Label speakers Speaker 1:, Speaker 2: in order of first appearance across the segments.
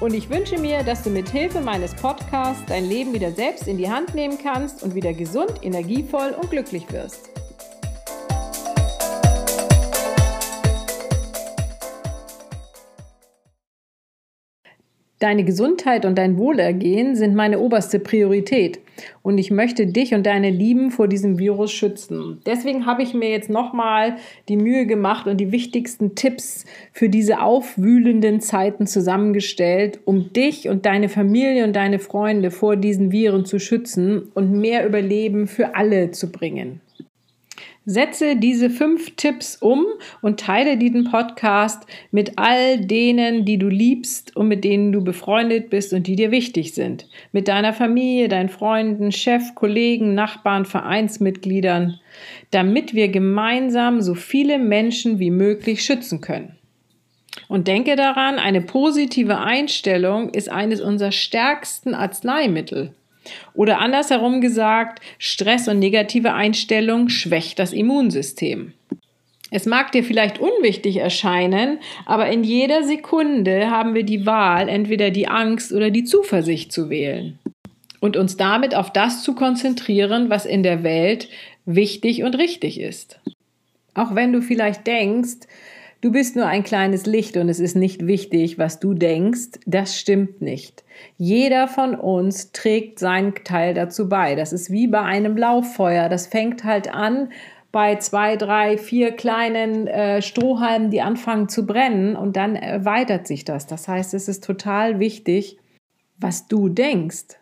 Speaker 1: Und ich wünsche mir, dass du mit Hilfe meines Podcasts dein Leben wieder selbst in die Hand nehmen kannst und wieder gesund, energievoll und glücklich wirst. Deine Gesundheit und dein Wohlergehen sind meine oberste Priorität und ich möchte dich und deine Lieben vor diesem Virus schützen. Deswegen habe ich mir jetzt nochmal die Mühe gemacht und die wichtigsten Tipps für diese aufwühlenden Zeiten zusammengestellt, um dich und deine Familie und deine Freunde vor diesen Viren zu schützen und mehr Überleben für alle zu bringen. Setze diese fünf Tipps um und teile diesen Podcast mit all denen, die du liebst und mit denen du befreundet bist und die dir wichtig sind. Mit deiner Familie, deinen Freunden, Chef, Kollegen, Nachbarn, Vereinsmitgliedern, damit wir gemeinsam so viele Menschen wie möglich schützen können. Und denke daran, eine positive Einstellung ist eines unserer stärksten Arzneimittel. Oder andersherum gesagt, Stress und negative Einstellung schwächt das Immunsystem. Es mag dir vielleicht unwichtig erscheinen, aber in jeder Sekunde haben wir die Wahl, entweder die Angst oder die Zuversicht zu wählen und uns damit auf das zu konzentrieren, was in der Welt wichtig und richtig ist. Auch wenn du vielleicht denkst, Du bist nur ein kleines Licht und es ist nicht wichtig, was du denkst. Das stimmt nicht. Jeder von uns trägt seinen Teil dazu bei. Das ist wie bei einem Lauffeuer. Das fängt halt an bei zwei, drei, vier kleinen äh, Strohhalmen, die anfangen zu brennen und dann erweitert sich das. Das heißt, es ist total wichtig, was du denkst.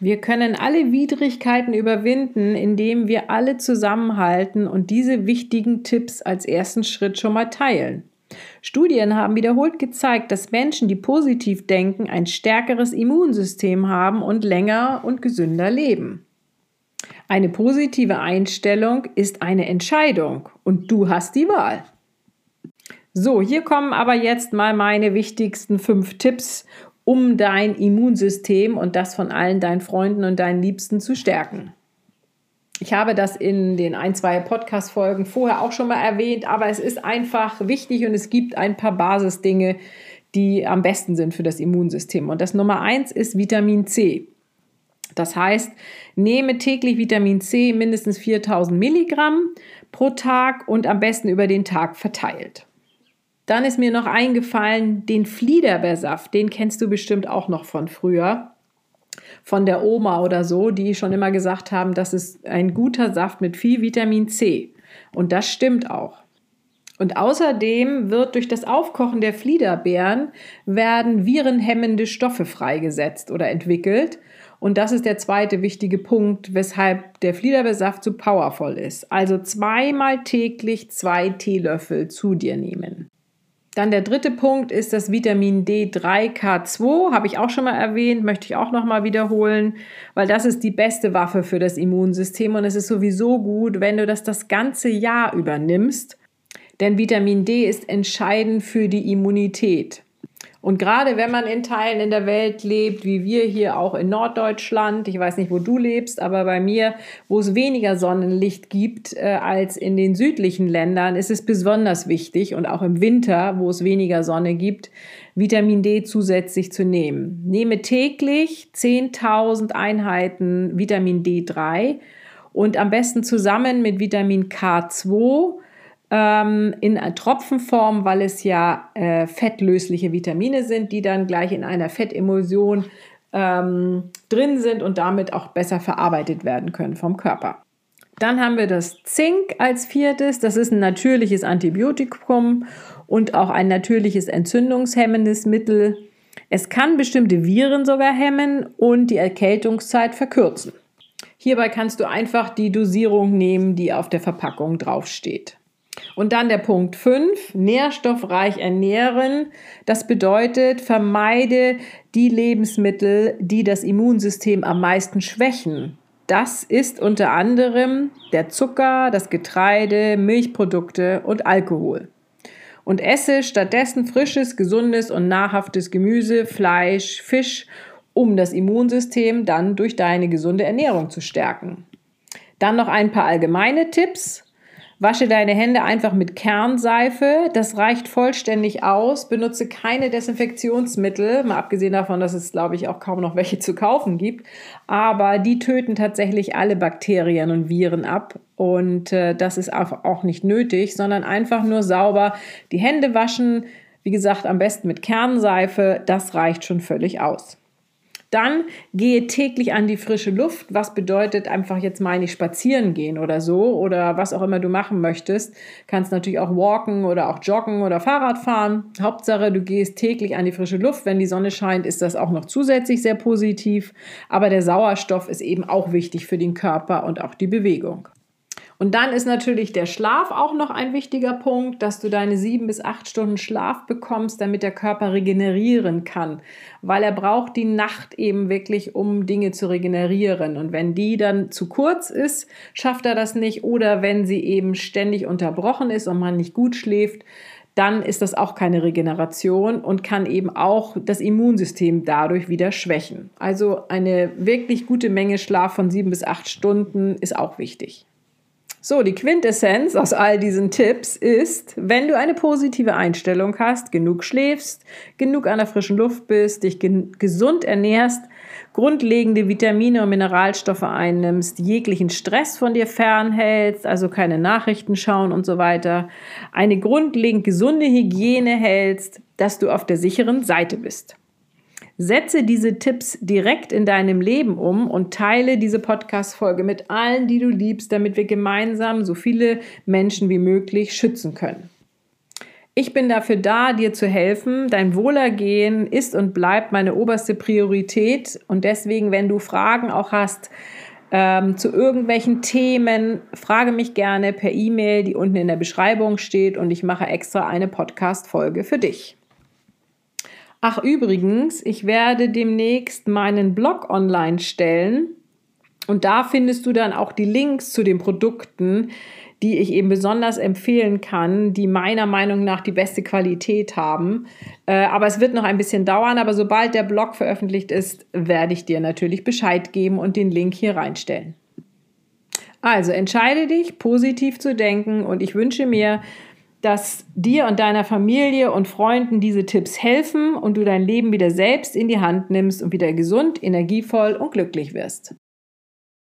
Speaker 1: Wir können alle Widrigkeiten überwinden, indem wir alle zusammenhalten und diese wichtigen Tipps als ersten Schritt schon mal teilen. Studien haben wiederholt gezeigt, dass Menschen, die positiv denken, ein stärkeres Immunsystem haben und länger und gesünder leben. Eine positive Einstellung ist eine Entscheidung und du hast die Wahl. So, hier kommen aber jetzt mal meine wichtigsten fünf Tipps, um dein Immunsystem und das von allen deinen Freunden und deinen Liebsten zu stärken. Ich habe das in den ein, zwei Podcast-Folgen vorher auch schon mal erwähnt, aber es ist einfach wichtig und es gibt ein paar Basisdinge, die am besten sind für das Immunsystem. Und das Nummer eins ist Vitamin C. Das heißt, nehme täglich Vitamin C mindestens 4000 Milligramm pro Tag und am besten über den Tag verteilt. Dann ist mir noch eingefallen, den Fliederbeersaft, den kennst du bestimmt auch noch von früher, von der Oma oder so, die schon immer gesagt haben, das ist ein guter Saft mit viel Vitamin C. Und das stimmt auch. Und außerdem wird durch das Aufkochen der Fliederbeeren werden virenhemmende Stoffe freigesetzt oder entwickelt. Und das ist der zweite wichtige Punkt, weshalb der Fliederbeersaft so powerful ist. Also zweimal täglich zwei Teelöffel zu dir nehmen. Dann der dritte Punkt ist das Vitamin D3K2, habe ich auch schon mal erwähnt, möchte ich auch noch mal wiederholen, weil das ist die beste Waffe für das Immunsystem und es ist sowieso gut, wenn du das das ganze Jahr übernimmst, denn Vitamin D ist entscheidend für die Immunität. Und gerade wenn man in Teilen in der Welt lebt, wie wir hier auch in Norddeutschland, ich weiß nicht, wo du lebst, aber bei mir, wo es weniger Sonnenlicht gibt äh, als in den südlichen Ländern, ist es besonders wichtig und auch im Winter, wo es weniger Sonne gibt, Vitamin D zusätzlich zu nehmen. Nehme täglich 10.000 Einheiten Vitamin D3 und am besten zusammen mit Vitamin K2 ähm, in Tropfenform, weil es ja äh, fettlösliche Vitamine sind, die dann gleich in einer Fettemulsion ähm, drin sind und damit auch besser verarbeitet werden können vom Körper. Dann haben wir das Zink als viertes. Das ist ein natürliches Antibiotikum und auch ein natürliches entzündungshemmendes Mittel. Es kann bestimmte Viren sogar hemmen und die Erkältungszeit verkürzen. Hierbei kannst du einfach die Dosierung nehmen, die auf der Verpackung draufsteht. Und dann der Punkt 5, nährstoffreich ernähren. Das bedeutet, vermeide die Lebensmittel, die das Immunsystem am meisten schwächen. Das ist unter anderem der Zucker, das Getreide, Milchprodukte und Alkohol. Und esse stattdessen frisches, gesundes und nahrhaftes Gemüse, Fleisch, Fisch, um das Immunsystem dann durch deine gesunde Ernährung zu stärken. Dann noch ein paar allgemeine Tipps. Wasche deine Hände einfach mit Kernseife. Das reicht vollständig aus. Benutze keine Desinfektionsmittel, mal abgesehen davon, dass es, glaube ich, auch kaum noch welche zu kaufen gibt. Aber die töten tatsächlich alle Bakterien und Viren ab. Und äh, das ist auch nicht nötig, sondern einfach nur sauber die Hände waschen. Wie gesagt, am besten mit Kernseife. Das reicht schon völlig aus. Dann gehe täglich an die frische Luft. Was bedeutet einfach jetzt meine ich spazieren gehen oder so oder was auch immer du machen möchtest. Kannst natürlich auch walken oder auch joggen oder Fahrrad fahren. Hauptsache, du gehst täglich an die frische Luft. Wenn die Sonne scheint, ist das auch noch zusätzlich sehr positiv. Aber der Sauerstoff ist eben auch wichtig für den Körper und auch die Bewegung. Und dann ist natürlich der Schlaf auch noch ein wichtiger Punkt, dass du deine sieben bis acht Stunden Schlaf bekommst, damit der Körper regenerieren kann, weil er braucht die Nacht eben wirklich, um Dinge zu regenerieren. Und wenn die dann zu kurz ist, schafft er das nicht. Oder wenn sie eben ständig unterbrochen ist und man nicht gut schläft, dann ist das auch keine Regeneration und kann eben auch das Immunsystem dadurch wieder schwächen. Also eine wirklich gute Menge Schlaf von sieben bis acht Stunden ist auch wichtig. So, die Quintessenz aus all diesen Tipps ist, wenn du eine positive Einstellung hast, genug schläfst, genug an der frischen Luft bist, dich gesund ernährst, grundlegende Vitamine und Mineralstoffe einnimmst, jeglichen Stress von dir fernhältst, also keine Nachrichten schauen und so weiter, eine grundlegend gesunde Hygiene hältst, dass du auf der sicheren Seite bist. Setze diese Tipps direkt in deinem Leben um und teile diese Podcast-Folge mit allen, die du liebst, damit wir gemeinsam so viele Menschen wie möglich schützen können. Ich bin dafür da, dir zu helfen. Dein Wohlergehen ist und bleibt meine oberste Priorität. Und deswegen, wenn du Fragen auch hast ähm, zu irgendwelchen Themen, frage mich gerne per E-Mail, die unten in der Beschreibung steht. Und ich mache extra eine Podcast-Folge für dich. Ach übrigens, ich werde demnächst meinen Blog online stellen und da findest du dann auch die Links zu den Produkten, die ich eben besonders empfehlen kann, die meiner Meinung nach die beste Qualität haben. Äh, aber es wird noch ein bisschen dauern, aber sobald der Blog veröffentlicht ist, werde ich dir natürlich Bescheid geben und den Link hier reinstellen. Also entscheide dich, positiv zu denken und ich wünsche mir, dass dir und deiner Familie und Freunden diese Tipps helfen und du dein Leben wieder selbst in die Hand nimmst und wieder gesund, energievoll und glücklich wirst.